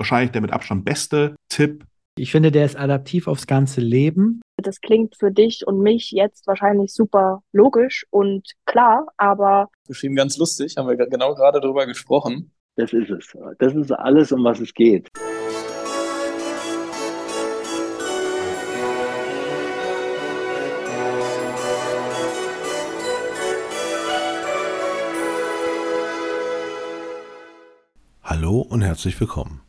wahrscheinlich der mit Abstand beste Tipp. Ich finde, der ist adaptiv aufs ganze Leben. Das klingt für dich und mich jetzt wahrscheinlich super logisch und klar, aber. Geschrieben ganz lustig, haben wir genau gerade darüber gesprochen. Das ist es. Das ist alles, um was es geht. Hallo und herzlich willkommen.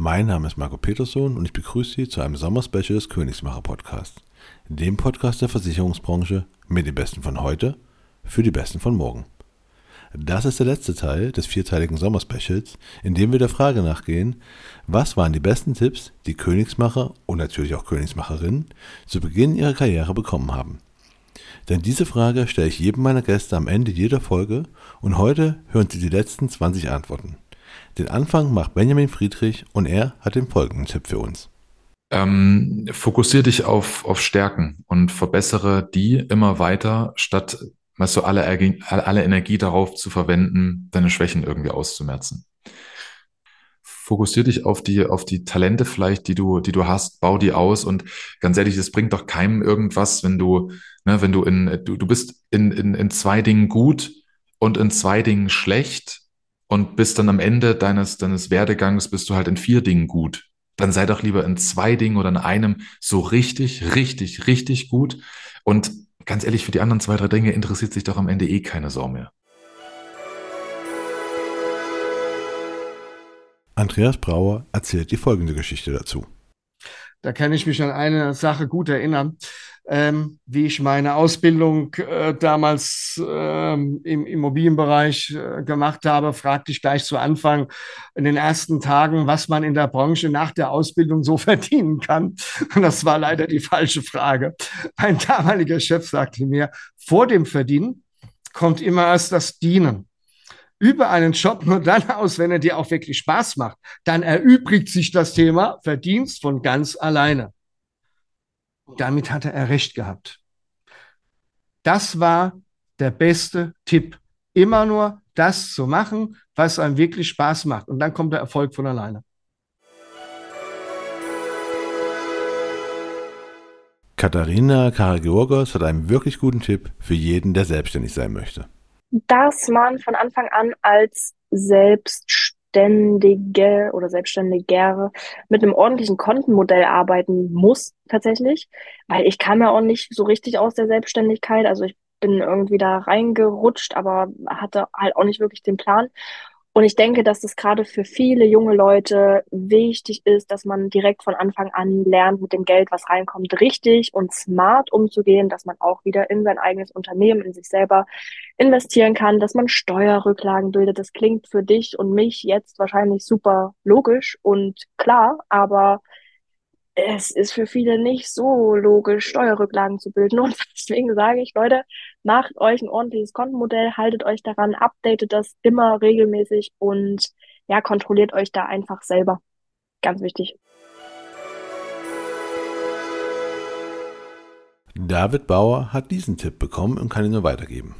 Mein Name ist Marco Peterson und ich begrüße Sie zu einem Sommerspecial des Königsmacher Podcasts, dem Podcast der Versicherungsbranche mit den Besten von heute für die Besten von morgen. Das ist der letzte Teil des vierteiligen Sommerspecials, in dem wir der Frage nachgehen, was waren die besten Tipps, die Königsmacher und natürlich auch Königsmacherinnen zu Beginn ihrer Karriere bekommen haben. Denn diese Frage stelle ich jedem meiner Gäste am Ende jeder Folge und heute hören Sie die letzten 20 Antworten. Den Anfang macht Benjamin Friedrich und er hat den folgenden Tipp für uns. Ähm, fokussier dich auf, auf Stärken und verbessere die immer weiter, statt weißt du, alle, alle Energie darauf zu verwenden, deine Schwächen irgendwie auszumerzen. Fokussier dich auf die, auf die Talente vielleicht, die du, die du hast, bau die aus und ganz ehrlich, es bringt doch keinem irgendwas, wenn du, ne, wenn du in, du, du bist in, in, in zwei Dingen gut und in zwei Dingen schlecht und bist dann am Ende deines, deines Werdegangs bist du halt in vier Dingen gut. Dann sei doch lieber in zwei Dingen oder in einem so richtig, richtig, richtig gut. Und ganz ehrlich, für die anderen zwei, drei Dinge interessiert sich doch am Ende eh keine Sau mehr. Andreas Brauer erzählt die folgende Geschichte dazu. Da kann ich mich an eine Sache gut erinnern ähm, wie ich meine Ausbildung äh, damals ähm, im Immobilienbereich äh, gemacht habe, fragte ich gleich zu Anfang in den ersten Tagen, was man in der Branche nach der Ausbildung so verdienen kann. Und das war leider die falsche Frage. Mein damaliger Chef sagte mir, vor dem Verdienen kommt immer erst das Dienen über einen Job nur dann aus, wenn er dir auch wirklich Spaß macht. Dann erübrigt sich das Thema Verdienst von ganz alleine. Damit hatte er recht gehabt. Das war der beste Tipp. Immer nur das zu machen, was einem wirklich Spaß macht. Und dann kommt der Erfolg von alleine. Katharina Karagiorgos hat einen wirklich guten Tipp für jeden, der selbstständig sein möchte. Dass man von Anfang an als Selbstständiger Selbstständige oder Selbstständiger mit einem ordentlichen Kontenmodell arbeiten muss tatsächlich, weil ich kam ja auch nicht so richtig aus der Selbstständigkeit. Also ich bin irgendwie da reingerutscht, aber hatte halt auch nicht wirklich den Plan. Und ich denke, dass das gerade für viele junge Leute wichtig ist, dass man direkt von Anfang an lernt, mit dem Geld, was reinkommt, richtig und smart umzugehen, dass man auch wieder in sein eigenes Unternehmen, in sich selber investieren kann, dass man Steuerrücklagen bildet. Das klingt für dich und mich jetzt wahrscheinlich super logisch und klar, aber es ist für viele nicht so logisch, Steuerrücklagen zu bilden. Und deswegen sage ich, Leute, macht euch ein ordentliches Kontenmodell, haltet euch daran, updatet das immer regelmäßig und ja, kontrolliert euch da einfach selber. Ganz wichtig. David Bauer hat diesen Tipp bekommen und kann ihn nur weitergeben.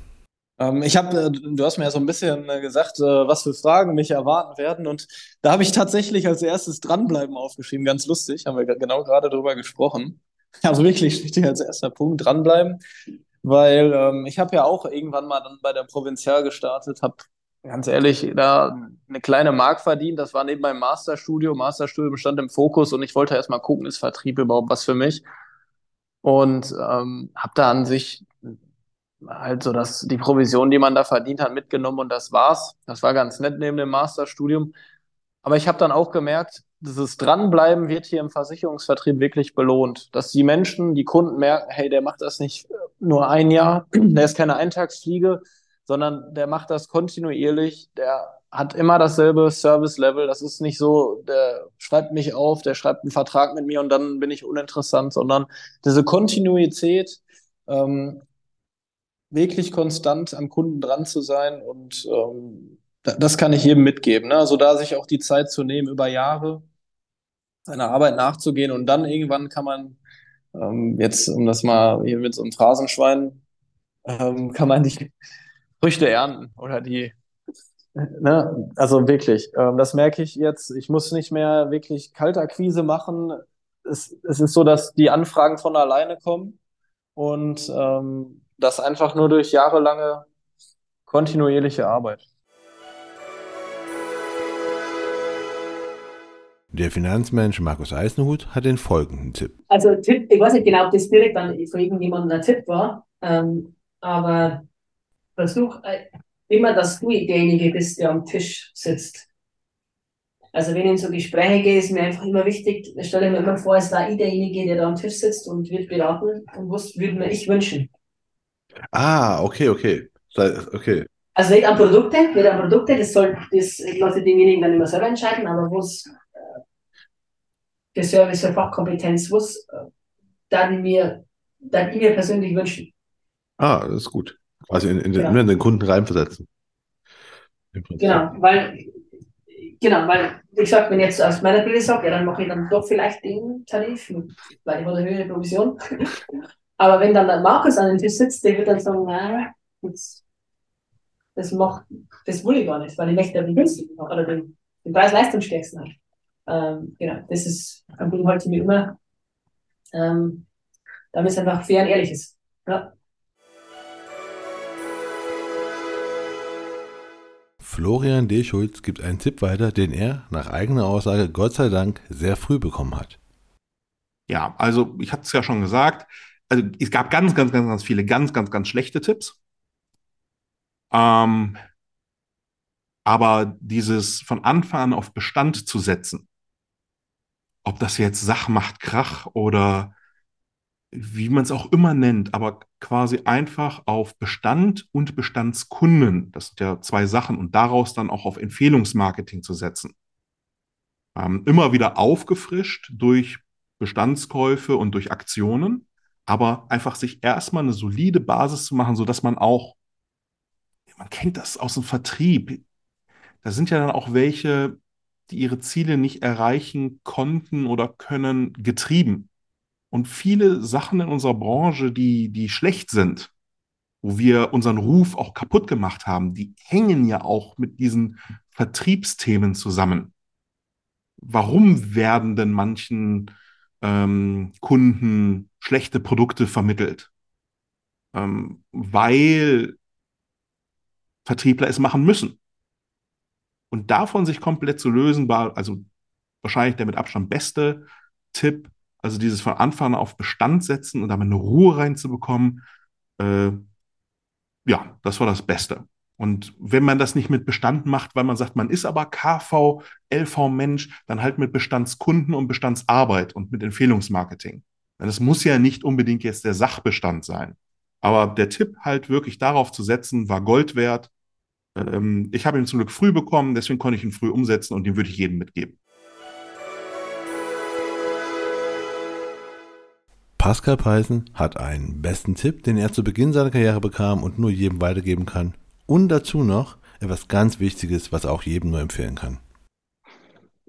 Ähm, ich habe, äh, du hast mir ja so ein bisschen äh, gesagt, äh, was für Fragen mich erwarten werden. Und da habe ich tatsächlich als erstes dranbleiben aufgeschrieben. Ganz lustig, haben wir genau gerade drüber gesprochen. Also wirklich steht hier als erster Punkt dranbleiben, weil ähm, ich habe ja auch irgendwann mal dann bei der Provinzial gestartet, habe ganz ehrlich da eine kleine Mark verdient. Das war neben meinem Masterstudio. Masterstudium stand im Fokus und ich wollte erst mal gucken, ist Vertrieb überhaupt was für mich? Und ähm, habe da an sich halt so dass die Provision, die man da verdient hat, mitgenommen und das war's. Das war ganz nett neben dem Masterstudium. Aber ich habe dann auch gemerkt, dieses Dranbleiben wird hier im Versicherungsvertrieb wirklich belohnt. Dass die Menschen, die Kunden merken, hey, der macht das nicht nur ein Jahr, der ist keine Eintagsfliege, sondern der macht das kontinuierlich, der hat immer dasselbe Service-Level. Das ist nicht so, der schreibt mich auf, der schreibt einen Vertrag mit mir und dann bin ich uninteressant, sondern diese Kontinuität ähm, wirklich konstant am Kunden dran zu sein und ähm, das kann ich jedem mitgeben. Ne? Also da sich auch die Zeit zu nehmen, über Jahre seiner Arbeit nachzugehen und dann irgendwann kann man ähm, jetzt, um das mal hier mit so einem Phrasenschwein, ähm, kann man die Früchte ernten oder die Ne? Also wirklich, ähm, das merke ich jetzt. Ich muss nicht mehr wirklich Kaltakquise machen. Es, es ist so, dass die Anfragen von alleine kommen und ähm, das einfach nur durch jahrelange kontinuierliche Arbeit. Der Finanzmensch Markus Eisenhut hat den folgenden Tipp. Also Tipp, ich weiß nicht genau, ob das direkt dann von irgendjemandem ein Tipp war, ähm, aber versuch äh, immer, dass du derjenige bist, der am Tisch sitzt. Also wenn ich in so Gespräche gehe, ist mir einfach immer wichtig, ich stelle mir immer vor, es war ich derjenige, der da am Tisch sitzt und wird beraten und was würde mir ich wünschen. Ah, okay, okay. Okay. Also nicht an Produkte, nicht an Produkte, das soll, das lasse denjenigen dann immer selber entscheiden, aber was für Service, für Fachkompetenz, was äh, dann mir, dann ich mir persönlich wünschen. Ah, das ist gut. Quasi in, in, den, genau. in den Kunden reinversetzen. Genau, weil, genau, weil, wie gesagt, wenn ich jetzt aus meiner Brille sage, ja, dann mache ich dann doch vielleicht den Tarif, weil ich habe eine höhere Provision. Aber wenn dann der Markus an den Tisch sitzt, der wird dann sagen, nein, das, das macht, das will ich gar nicht, weil ich möchte den günstigen oder den, den Preis-Leistungsstärksten haben. Ähm, genau, das ist ein Problem halt mir immer, ähm, damit es einfach fair und ehrlich ist. Ja. Florian D. Schulz gibt einen Tipp weiter, den er nach eigener Aussage Gott sei Dank sehr früh bekommen hat. Ja, also ich hatte es ja schon gesagt, also es gab ganz, ganz, ganz, ganz viele ganz, ganz, ganz schlechte Tipps. Ähm, aber dieses von Anfang an auf Bestand zu setzen, ob das jetzt Sach macht Krach oder wie man es auch immer nennt, aber quasi einfach auf Bestand und Bestandskunden, das sind ja zwei Sachen, und daraus dann auch auf Empfehlungsmarketing zu setzen. Ähm, immer wieder aufgefrischt durch Bestandskäufe und durch Aktionen, aber einfach sich erstmal eine solide Basis zu machen, sodass man auch, man kennt das aus dem Vertrieb, da sind ja dann auch welche, die ihre Ziele nicht erreichen konnten oder können, getrieben. Und viele Sachen in unserer Branche, die, die schlecht sind, wo wir unseren Ruf auch kaputt gemacht haben, die hängen ja auch mit diesen Vertriebsthemen zusammen. Warum werden denn manchen ähm, Kunden schlechte Produkte vermittelt? Ähm, weil Vertriebler es machen müssen. Und davon sich komplett zu lösen, war also wahrscheinlich der mit Abstand beste Tipp, also dieses von Anfang an auf Bestand setzen und damit eine Ruhe reinzubekommen, äh, ja, das war das Beste. Und wenn man das nicht mit Bestand macht, weil man sagt, man ist aber KV, LV-Mensch, dann halt mit Bestandskunden und Bestandsarbeit und mit Empfehlungsmarketing. Es muss ja nicht unbedingt jetzt der Sachbestand sein. Aber der Tipp halt wirklich darauf zu setzen, war Gold wert. Ähm, ich habe ihn zum Glück früh bekommen, deswegen konnte ich ihn früh umsetzen und den würde ich jedem mitgeben. Pascal Peisen hat einen besten Tipp, den er zu Beginn seiner Karriere bekam und nur jedem weitergeben kann. Und dazu noch etwas ganz Wichtiges, was auch jedem nur empfehlen kann.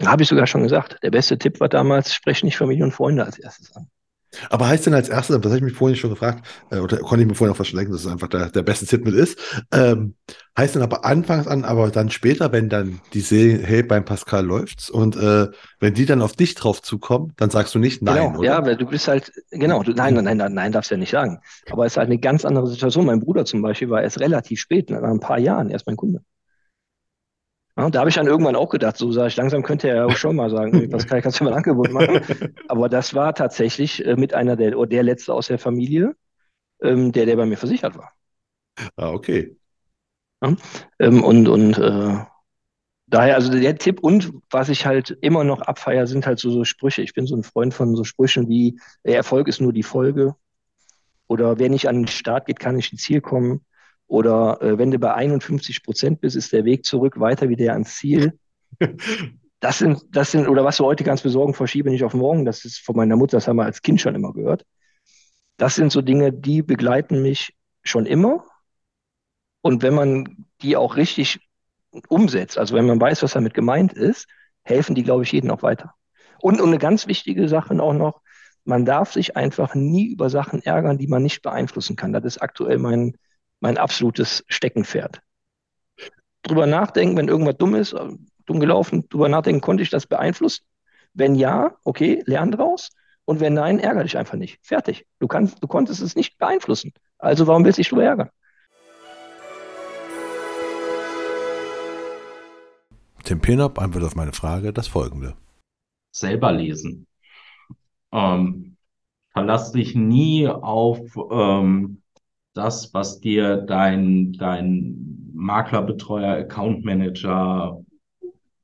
Habe ich sogar schon gesagt. Der beste Tipp war damals, sprech nicht Familie und Freunde als erstes an. Aber heißt denn als erstes, das habe ich mich vorhin schon gefragt, äh, oder konnte ich mir vorhin auch verschlecken, dass es einfach der, der beste Tipp mit ist, ähm, heißt denn aber anfangs an, aber dann später, wenn dann die sehen, hey, beim Pascal läuft's und äh, wenn die dann auf dich drauf zukommen, dann sagst du nicht nein, genau, oder? Ja, weil du bist halt, genau, du, nein, nein, nein, nein, darfst du ja nicht sagen. Aber es ist halt eine ganz andere Situation. Mein Bruder zum Beispiel war erst relativ spät, nach ein paar Jahren erst mein Kunde. Ja, da habe ich dann irgendwann auch gedacht, so sage ich, langsam könnte er ja auch schon mal sagen, Pascal, kannst du mal ein Angebot machen? Aber das war tatsächlich äh, mit einer der, der letzte aus der Familie, ähm, der, der bei mir versichert war. Ah, okay. Ja, ähm, und und äh, daher, also der Tipp und was ich halt immer noch abfeier, sind halt so, so Sprüche. Ich bin so ein Freund von so Sprüchen wie, der Erfolg ist nur die Folge. Oder wer nicht an den Start geht, kann nicht ins Ziel kommen. Oder äh, wenn du bei 51 Prozent bist, ist der Weg zurück weiter wie der ans Ziel. Das sind, das sind, oder was wir heute ganz besorgen, verschiebe nicht auf morgen, das ist von meiner Mutter, das haben wir als Kind schon immer gehört. Das sind so Dinge, die begleiten mich schon immer. Und wenn man die auch richtig umsetzt, also wenn man weiß, was damit gemeint ist, helfen die, glaube ich, jedem auch weiter. Und, und eine ganz wichtige Sache auch noch, man darf sich einfach nie über Sachen ärgern, die man nicht beeinflussen kann. Das ist aktuell mein, mein absolutes Steckenpferd. drüber nachdenken, wenn irgendwas dumm ist, äh, dumm gelaufen, drüber nachdenken, konnte ich das beeinflussen? Wenn ja, okay, lern draus. Und wenn nein, ärgere dich einfach nicht. Fertig. Du, kannst, du konntest es nicht beeinflussen. Also warum willst du dich drüber ärgern? Tim Penop antwortet auf meine Frage das folgende. Selber lesen. Ähm, verlass dich nie auf ähm, das, was dir dein, dein Maklerbetreuer, Account Manager,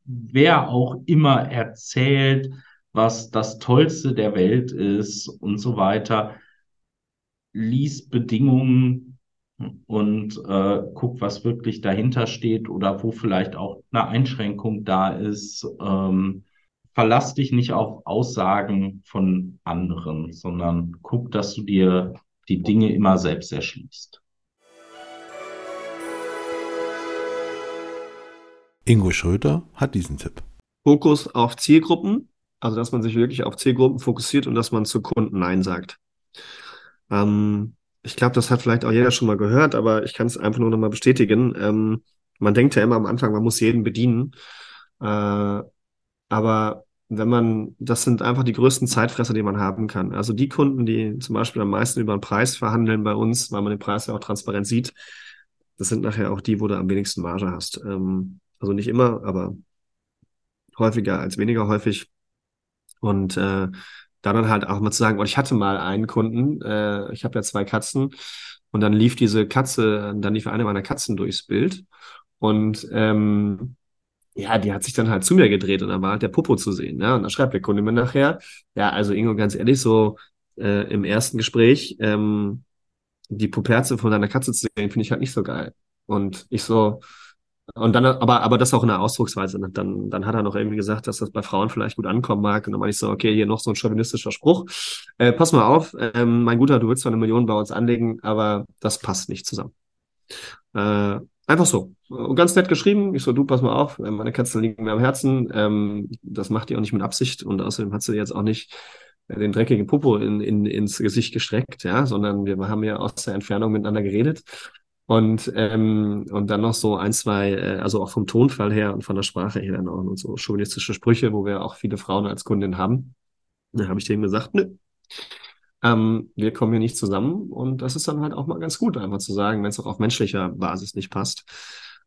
wer auch immer erzählt, was das Tollste der Welt ist und so weiter. Lies Bedingungen und äh, guck, was wirklich dahinter steht oder wo vielleicht auch eine Einschränkung da ist. Ähm, verlass dich nicht auf Aussagen von anderen, sondern guck, dass du dir die Dinge immer selbst erschließt. Ingo Schröter hat diesen Tipp. Fokus auf Zielgruppen, also dass man sich wirklich auf Zielgruppen fokussiert und dass man zu Kunden Nein sagt. Ähm, ich glaube, das hat vielleicht auch jeder schon mal gehört, aber ich kann es einfach nur nochmal bestätigen. Ähm, man denkt ja immer am Anfang, man muss jeden bedienen. Äh, aber wenn man, das sind einfach die größten Zeitfresser, die man haben kann. Also die Kunden, die zum Beispiel am meisten über den Preis verhandeln bei uns, weil man den Preis ja auch transparent sieht, das sind nachher auch die, wo du am wenigsten Marge hast. Ähm, also nicht immer, aber häufiger als weniger häufig. Und äh, da dann halt auch mal zu sagen, oh, ich hatte mal einen Kunden, äh, ich habe ja zwei Katzen und dann lief diese Katze, dann lief eine meiner Katzen durchs Bild und ähm, ja, die hat sich dann halt zu mir gedreht und dann war halt der Popo zu sehen. Ne? Und dann schreibt der Kunde mir nachher, ja, also Ingo, ganz ehrlich, so äh, im ersten Gespräch, ähm, die Puperze von deiner Katze zu sehen, finde ich halt nicht so geil. Und ich so, und dann, aber, aber das auch in der Ausdrucksweise. Ne? Dann, dann hat er noch irgendwie gesagt, dass das bei Frauen vielleicht gut ankommen mag. Und dann meine ich so, okay, hier noch so ein chauvinistischer Spruch. Äh, pass mal auf, ähm, mein Guter, du willst zwar eine Million bei uns anlegen, aber das passt nicht zusammen. Äh, einfach so. Ganz nett geschrieben. Ich so, du, pass mal auf, äh, meine Katzen liegen mir am Herzen. Ähm, das macht die auch nicht mit Absicht. Und außerdem hat sie jetzt auch nicht äh, den dreckigen Popo in, in, ins Gesicht gestreckt, ja, sondern wir haben ja aus der Entfernung miteinander geredet. Und, ähm, und dann noch so ein, zwei, äh, also auch vom Tonfall her und von der Sprache her dann auch und so chauvinistische Sprüche, wo wir auch viele Frauen als Kundin haben. Da habe ich denen gesagt, nö, ähm, wir kommen hier nicht zusammen. Und das ist dann halt auch mal ganz gut, einfach zu sagen, wenn es auch auf menschlicher Basis nicht passt.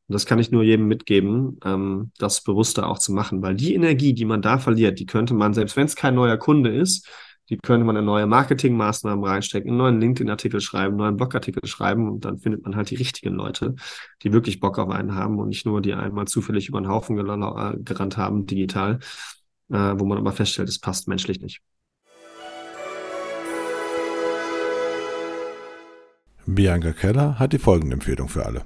Und das kann ich nur jedem mitgeben, ähm, das bewusster auch zu machen, weil die Energie, die man da verliert, die könnte man, selbst wenn es kein neuer Kunde ist, die könnte man in neue Marketingmaßnahmen reinstecken, einen neuen LinkedIn-Artikel schreiben, einen neuen Blogartikel schreiben und dann findet man halt die richtigen Leute, die wirklich Bock auf einen haben und nicht nur die einmal zufällig über den Haufen äh, gerannt haben, digital, äh, wo man aber feststellt, es passt menschlich nicht. Bianca Keller hat die folgende Empfehlung für alle.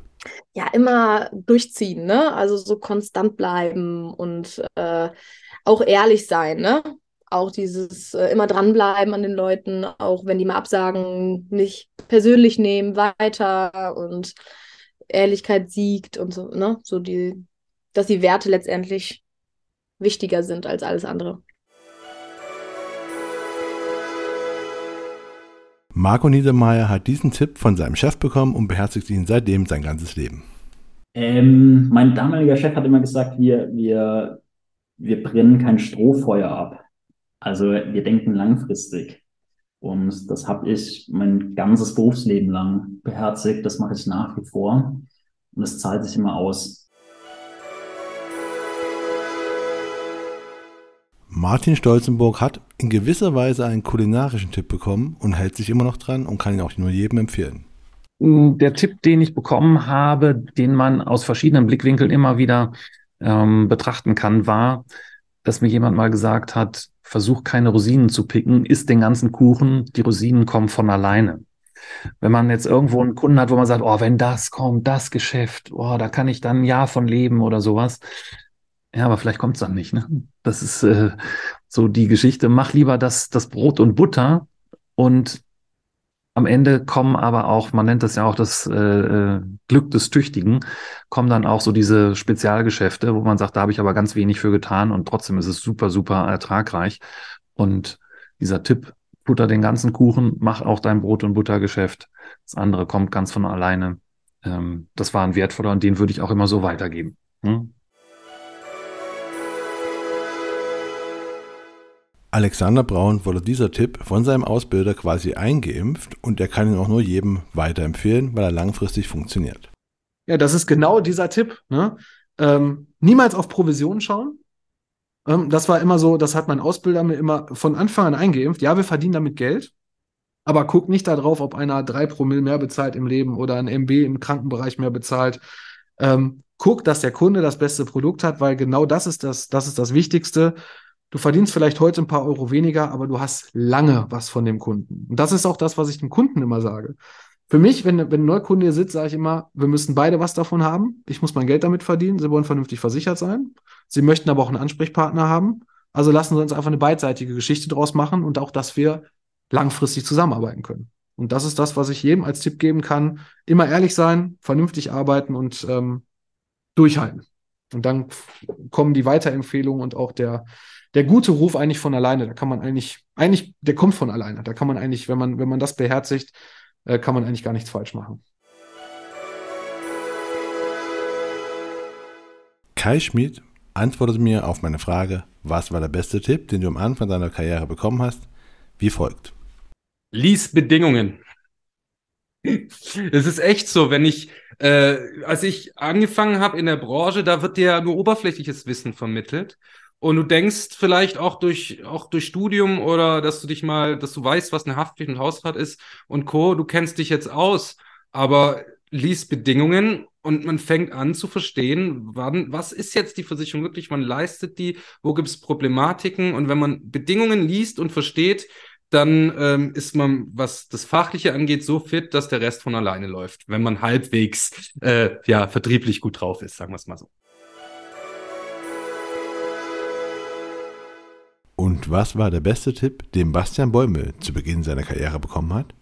Ja, immer durchziehen, ne? Also so konstant bleiben und äh, auch ehrlich sein, ne? auch dieses äh, immer dranbleiben an den Leuten, auch wenn die mal absagen, nicht persönlich nehmen, weiter und Ehrlichkeit siegt und so, ne? So die, dass die Werte letztendlich wichtiger sind als alles andere. Marco Niedermeyer hat diesen Tipp von seinem Chef bekommen und beherzigt ihn seitdem sein ganzes Leben. Ähm, mein damaliger Chef hat immer gesagt, wir, wir, wir brennen kein Strohfeuer ab. Also wir denken langfristig. Und das habe ich mein ganzes Berufsleben lang beherzigt. Das mache ich nach wie vor. Und es zahlt sich immer aus. Martin Stolzenburg hat in gewisser Weise einen kulinarischen Tipp bekommen und hält sich immer noch dran und kann ihn auch nur jedem empfehlen. Der Tipp, den ich bekommen habe, den man aus verschiedenen Blickwinkeln immer wieder ähm, betrachten kann, war, dass mir jemand mal gesagt hat, versuch keine Rosinen zu picken, isst den ganzen Kuchen, die Rosinen kommen von alleine. Wenn man jetzt irgendwo einen Kunden hat, wo man sagt, oh, wenn das kommt, das Geschäft, oh, da kann ich dann ein Jahr von leben oder sowas. Ja, aber vielleicht kommt es dann nicht. Ne? Das ist äh, so die Geschichte. Mach lieber das, das Brot und Butter und am Ende kommen aber auch, man nennt das ja auch das äh, äh, Glück des Tüchtigen, kommen dann auch so diese Spezialgeschäfte, wo man sagt, da habe ich aber ganz wenig für getan und trotzdem ist es super, super ertragreich. Und dieser Tipp, butter den ganzen Kuchen, mach auch dein Brot- und Buttergeschäft. Das andere kommt ganz von alleine. ähm, das war ein wertvoller und den würde ich auch immer so weitergeben. Hm? Alexander Braun wurde dieser Tipp von seinem Ausbilder quasi eingeimpft und er kann ihn auch nur jedem weiterempfehlen, weil er langfristig funktioniert. Ja, das ist genau dieser Tipp. Ne? Ähm, niemals auf Provision schauen. Ähm, das war immer so, das hat mein Ausbilder mir immer von Anfang an eingeimpft. Ja, wir verdienen damit Geld, aber guck nicht darauf, ob einer drei Promille mehr bezahlt im Leben oder ein MB im Krankenbereich mehr bezahlt. Ähm, guck, dass der Kunde das beste Produkt hat, weil genau das ist das, das ist das Wichtigste. Du verdienst vielleicht heute ein paar Euro weniger, aber du hast lange was von dem Kunden. Und das ist auch das, was ich dem Kunden immer sage. Für mich, wenn, wenn ein Neukunde hier sitzt, sage ich immer, wir müssen beide was davon haben. Ich muss mein Geld damit verdienen. Sie wollen vernünftig versichert sein. Sie möchten aber auch einen Ansprechpartner haben. Also lassen Sie uns einfach eine beidseitige Geschichte draus machen und auch, dass wir langfristig zusammenarbeiten können. Und das ist das, was ich jedem als Tipp geben kann. Immer ehrlich sein, vernünftig arbeiten und ähm, durchhalten. Und dann kommen die Weiterempfehlungen und auch der, der gute Ruf eigentlich von alleine. Da kann man eigentlich, eigentlich, der kommt von alleine. Da kann man eigentlich, wenn man, wenn man das beherzigt, äh, kann man eigentlich gar nichts falsch machen. Kai Schmid antwortete mir auf meine Frage, was war der beste Tipp, den du am Anfang deiner Karriere bekommen hast, wie folgt. Lies Bedingungen. Es ist echt so, wenn ich, äh, als ich angefangen habe in der Branche, da wird dir nur oberflächliches Wissen vermittelt. Und du denkst vielleicht auch durch, auch durch Studium oder dass du dich mal, dass du weißt, was eine Haftpflicht und Hausrat ist und Co., du kennst dich jetzt aus, aber liest Bedingungen und man fängt an zu verstehen, wann, was ist jetzt die Versicherung wirklich, man leistet die, wo gibt es Problematiken und wenn man Bedingungen liest und versteht, dann ähm, ist man, was das Fachliche angeht, so fit, dass der Rest von alleine läuft, wenn man halbwegs äh, ja, vertrieblich gut drauf ist, sagen wir es mal so. Was war der beste Tipp, den Bastian Bäume zu Beginn seiner Karriere bekommen hat?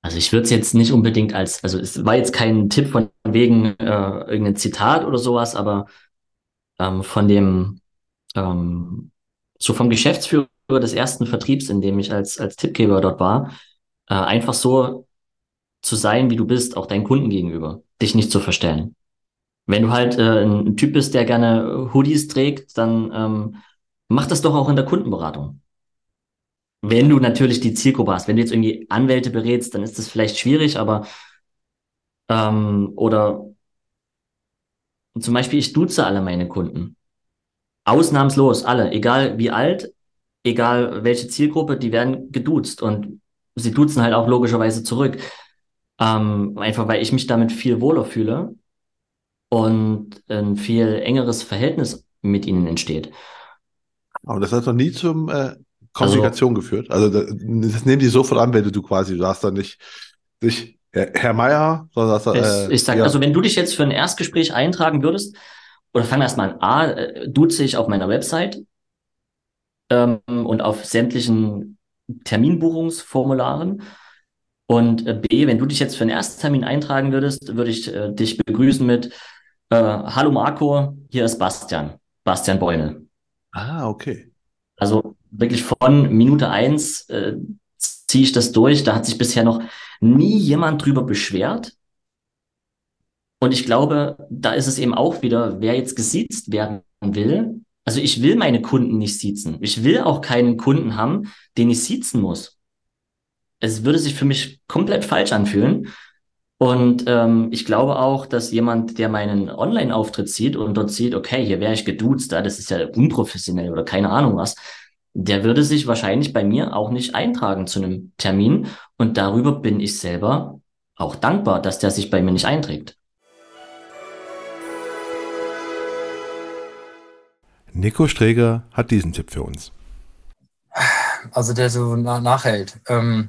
Also ich würde es jetzt nicht unbedingt als, also es war jetzt kein Tipp von wegen äh, irgendein Zitat oder sowas, aber ähm, von dem, ähm, so vom Geschäftsführer des ersten Vertriebs, in dem ich als, als Tippgeber dort war, äh, einfach so zu sein, wie du bist, auch deinen Kunden gegenüber, dich nicht zu verstellen. Wenn du halt äh, ein Typ bist, der gerne Hoodies trägt, dann ähm, mach das doch auch in der Kundenberatung. Wenn du natürlich die Zielgruppe hast, wenn du jetzt irgendwie Anwälte berätst, dann ist das vielleicht schwierig, aber ähm, oder zum Beispiel, ich duze alle meine Kunden. Ausnahmslos, alle, egal wie alt, egal welche Zielgruppe, die werden geduzt und sie duzen halt auch logischerweise zurück. Ähm, einfach weil ich mich damit viel wohler fühle und ein viel engeres Verhältnis mit ihnen entsteht. Aber das hat noch nie zum äh, Komplikation also, geführt. Also das, das, nehmen die sofort an, wenn du quasi, du hast dann nicht, nicht Herr Meier, sondern hast äh, Ich sag, ja. also wenn du dich jetzt für ein Erstgespräch eintragen würdest, oder fangen wir erstmal an, A, äh, duze ich auf meiner Website ähm, und auf sämtlichen Terminbuchungsformularen. Und äh, B, wenn du dich jetzt für einen Ersttermin eintragen würdest, würde ich äh, dich begrüßen mit äh, Hallo Marco, hier ist Bastian, Bastian Beune. Ah, okay. Also wirklich von Minute eins äh, ziehe ich das durch. Da hat sich bisher noch nie jemand drüber beschwert. Und ich glaube, da ist es eben auch wieder, wer jetzt gesiezt werden will. Also ich will meine Kunden nicht siezen. Ich will auch keinen Kunden haben, den ich siezen muss. Es würde sich für mich komplett falsch anfühlen. Und ähm, ich glaube auch, dass jemand, der meinen Online-Auftritt sieht und dort sieht, okay, hier wäre ich geduzt, das ist ja unprofessionell oder keine Ahnung was, der würde sich wahrscheinlich bei mir auch nicht eintragen zu einem Termin. Und darüber bin ich selber auch dankbar, dass der sich bei mir nicht einträgt. Nico Streger hat diesen Tipp für uns. Also der so nachhält. Ähm,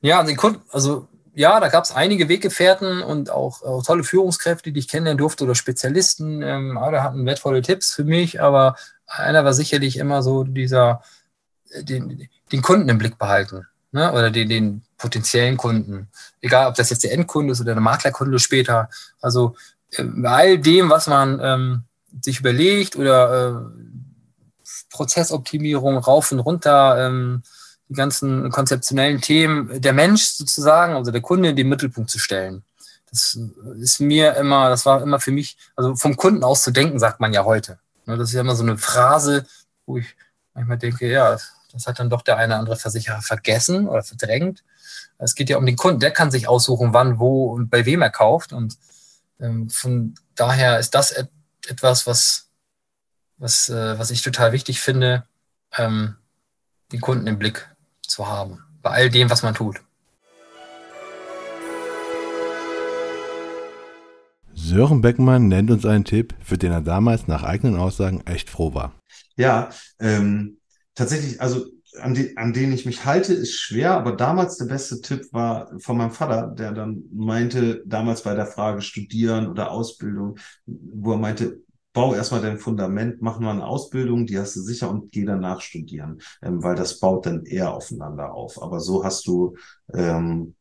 ja, also ja, da gab es einige Weggefährten und auch, auch, tolle Führungskräfte, die ich kennenlernen durfte oder Spezialisten. Ähm, alle hatten wertvolle Tipps für mich, aber einer war sicherlich immer so dieser, äh, den, den Kunden im Blick behalten ne? oder den, den potenziellen Kunden. Egal, ob das jetzt der Endkunde ist oder der Maklerkunde später. Also äh, bei all dem, was man ähm, sich überlegt oder äh, Prozessoptimierung rauf und runter, ähm, die ganzen konzeptionellen Themen, der Mensch sozusagen, also der Kunde in den Mittelpunkt zu stellen. Das ist mir immer, das war immer für mich, also vom Kunden aus zu denken, sagt man ja heute. Ne, das ist ja immer so eine Phrase, wo ich manchmal denke, ja, das hat dann doch der eine oder andere Versicherer vergessen oder verdrängt. Es geht ja um den Kunden, der kann sich aussuchen, wann, wo und bei wem er kauft. Und ähm, von daher ist das et etwas, was, was, äh, was ich total wichtig finde, ähm, den Kunden im Blick zu haben. Bei all dem, was man tut. Sören Beckmann nennt uns einen Tipp, für den er damals nach eigenen Aussagen echt froh war. Ja, ähm, tatsächlich, also an, die, an den ich mich halte, ist schwer, aber damals der beste Tipp war von meinem Vater, der dann meinte, damals bei der Frage Studieren oder Ausbildung, wo er meinte, bau erstmal dein Fundament, mach mal eine Ausbildung, die hast du sicher und geh danach studieren, ähm, weil das baut dann eher aufeinander auf. Aber so hast du ähm,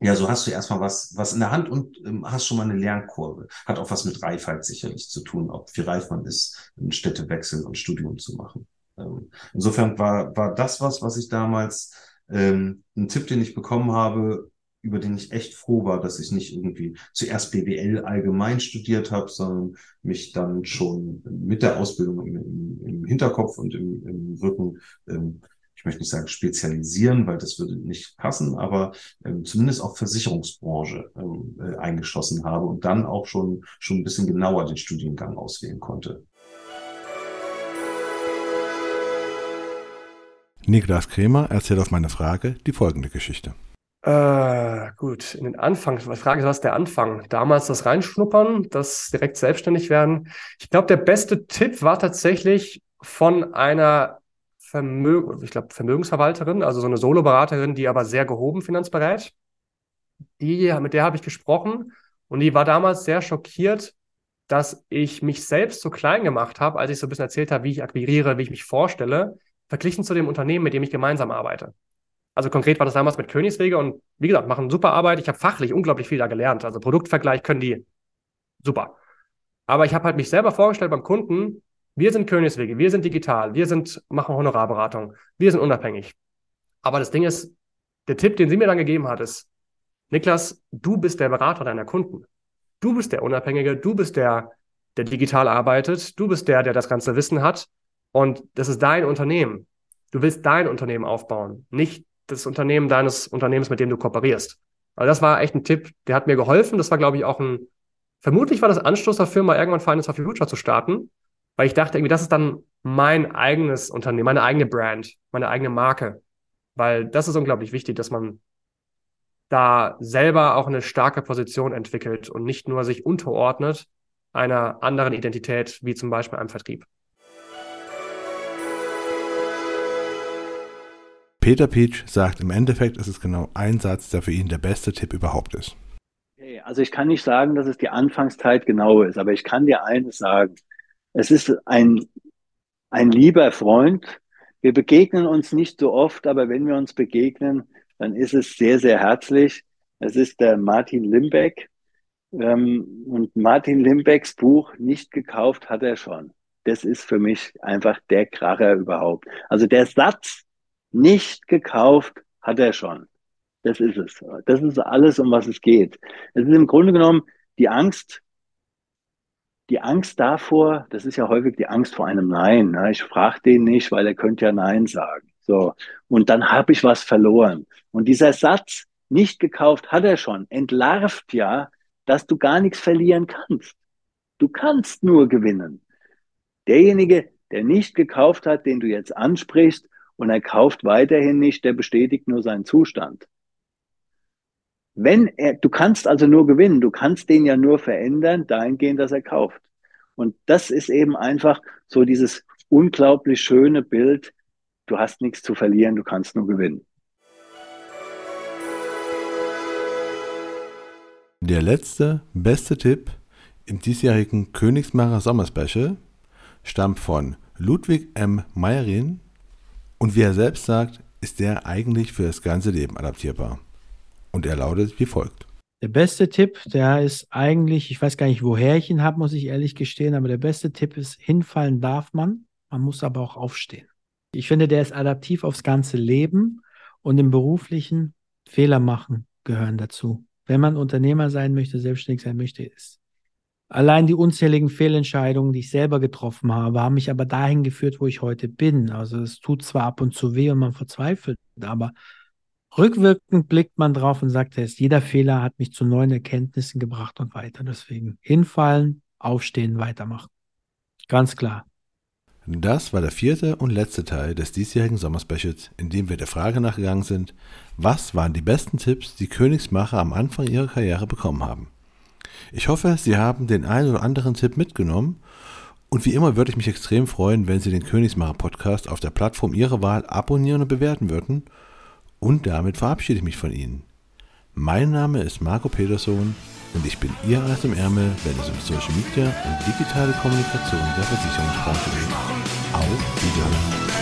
ja, so hast du erstmal was, was in der Hand und ähm, hast schon mal eine Lernkurve. Hat auch was mit Reifheit sicherlich zu tun, ob wie reif man ist, einen Städtewechsel und Studium zu machen. Ähm, insofern war, war das was, was ich damals, ähm, ein Tipp, den ich bekommen habe, über den ich echt froh war, dass ich nicht irgendwie zuerst BWL allgemein studiert habe, sondern mich dann schon mit der Ausbildung im, im, im Hinterkopf und im, im Rücken ähm, ich möchte nicht sagen spezialisieren, weil das würde nicht passen, aber ähm, zumindest auch Versicherungsbranche ähm, äh, eingeschlossen habe und dann auch schon, schon ein bisschen genauer den Studiengang auswählen konnte. Niklas Kremer erzählt auf meine Frage die folgende Geschichte. Äh, gut, in den Anfang. Die Frage ist, was der Anfang? Damals das Reinschnuppern, das direkt selbstständig werden. Ich glaube, der beste Tipp war tatsächlich von einer Vermögen, ich glaube, Vermögensverwalterin, also so eine Solo-Beraterin, die aber sehr gehoben finanzberät. Die, mit der habe ich gesprochen und die war damals sehr schockiert, dass ich mich selbst so klein gemacht habe, als ich so ein bisschen erzählt habe, wie ich akquiriere, wie ich mich vorstelle, verglichen zu dem Unternehmen, mit dem ich gemeinsam arbeite. Also konkret war das damals mit Königswege und wie gesagt, machen super Arbeit. Ich habe fachlich unglaublich viel da gelernt. Also Produktvergleich können die super. Aber ich habe halt mich selber vorgestellt beim Kunden, wir sind Königswege, wir sind digital, wir sind, machen Honorarberatung, wir sind unabhängig. Aber das Ding ist, der Tipp, den sie mir dann gegeben hat, ist, Niklas, du bist der Berater deiner Kunden. Du bist der Unabhängige, du bist der, der digital arbeitet, du bist der, der das ganze Wissen hat. Und das ist dein Unternehmen. Du willst dein Unternehmen aufbauen, nicht das Unternehmen deines Unternehmens, mit dem du kooperierst. Also das war echt ein Tipp, der hat mir geholfen. Das war, glaube ich, auch ein, vermutlich war das Anstoß dafür, mal irgendwann Finance for Future zu starten, weil ich dachte irgendwie, das ist dann mein eigenes Unternehmen, meine eigene Brand, meine eigene Marke. Weil das ist unglaublich wichtig, dass man da selber auch eine starke Position entwickelt und nicht nur sich unterordnet einer anderen Identität, wie zum Beispiel einem Vertrieb. Peter Peach sagt, im Endeffekt ist es genau ein Satz, der für ihn der beste Tipp überhaupt ist. Also ich kann nicht sagen, dass es die Anfangszeit genau ist, aber ich kann dir eines sagen. Es ist ein, ein lieber Freund. Wir begegnen uns nicht so oft, aber wenn wir uns begegnen, dann ist es sehr, sehr herzlich. Es ist der Martin Limbeck. Ähm, und Martin Limbecks Buch nicht gekauft hat er schon. Das ist für mich einfach der Kracher überhaupt. Also der Satz nicht gekauft hat er schon. Das ist es. Das ist alles, um was es geht. Es ist im Grunde genommen die Angst, die Angst davor, das ist ja häufig die Angst vor einem Nein. Ne? Ich frage den nicht, weil er könnte ja Nein sagen. So. Und dann habe ich was verloren. Und dieser Satz, nicht gekauft, hat er schon, entlarvt ja, dass du gar nichts verlieren kannst. Du kannst nur gewinnen. Derjenige, der nicht gekauft hat, den du jetzt ansprichst, und er kauft weiterhin nicht, der bestätigt nur seinen Zustand. Wenn er, du kannst also nur gewinnen, du kannst den ja nur verändern, dahingehend, dass er kauft. Und das ist eben einfach so dieses unglaublich schöne Bild. Du hast nichts zu verlieren, du kannst nur gewinnen. Der letzte, beste Tipp im diesjährigen Königsmacher Sommerspecial stammt von Ludwig M. Meyerin und wie er selbst sagt, ist der eigentlich für das ganze Leben adaptierbar. Und er lautet wie folgt. Der beste Tipp, der ist eigentlich, ich weiß gar nicht, woher ich ihn habe, muss ich ehrlich gestehen, aber der beste Tipp ist, hinfallen darf man, man muss aber auch aufstehen. Ich finde, der ist adaptiv aufs ganze Leben und im beruflichen Fehler machen gehören dazu. wenn man Unternehmer sein möchte, selbstständig sein möchte, ist allein die unzähligen Fehlentscheidungen, die ich selber getroffen habe, haben mich aber dahin geführt, wo ich heute bin. Also es tut zwar ab und zu weh und man verzweifelt, aber rückwirkend blickt man drauf und sagt, erst jeder Fehler hat mich zu neuen Erkenntnissen gebracht und weiter. Deswegen hinfallen, aufstehen, weitermachen. Ganz klar. Das war der vierte und letzte Teil des diesjährigen Sommerspecials, in dem wir der Frage nachgegangen sind, was waren die besten Tipps, die Königsmacher am Anfang ihrer Karriere bekommen haben. Ich hoffe, Sie haben den einen oder anderen Tipp mitgenommen und wie immer würde ich mich extrem freuen, wenn Sie den Königsmacher Podcast auf der Plattform Ihrer Wahl abonnieren und bewerten würden und damit verabschiede ich mich von Ihnen. Mein Name ist Marco Peterson und ich bin Ihr Eis im Ärmel, wenn es um Social Media und digitale Kommunikation der Versicherungsbranche geht. Auf Wiedersehen.